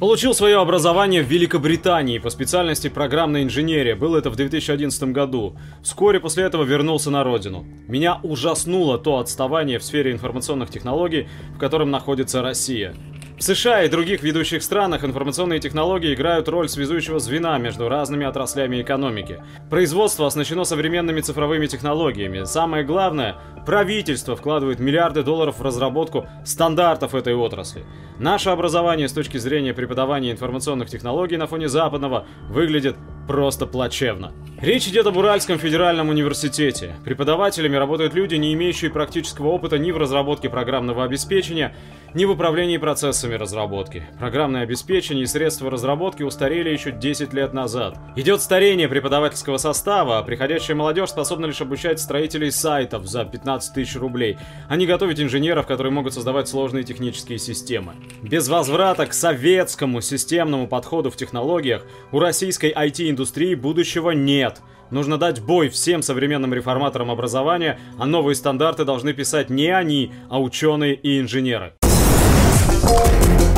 Получил свое образование в Великобритании по специальности программная инженерия. Было это в 2011 году. Вскоре после этого вернулся на родину. Меня ужаснуло то отставание в сфере информационных технологий, в котором находится Россия. В США и других ведущих странах информационные технологии играют роль связующего звена между разными отраслями экономики. Производство оснащено современными цифровыми технологиями. Самое главное, правительство вкладывает миллиарды долларов в разработку стандартов этой отрасли. Наше образование с точки зрения преподавания информационных технологий на фоне западного выглядит просто плачевно. Речь идет об Уральском федеральном университете. Преподавателями работают люди, не имеющие практического опыта ни в разработке программного обеспечения, ни в управлении процессами разработки. Программное обеспечение и средства разработки устарели еще 10 лет назад. Идет старение преподавательского состава, а приходящая молодежь способна лишь обучать строителей сайтов за 15 тысяч рублей, а не готовить инженеров, которые могут создавать сложные технические системы. Без возврата к советскому системному подходу в технологиях у российской IT-индустрии будущего нет. Нужно дать бой всем современным реформаторам образования, а новые стандарты должны писать не они, а ученые и инженеры. Thank you.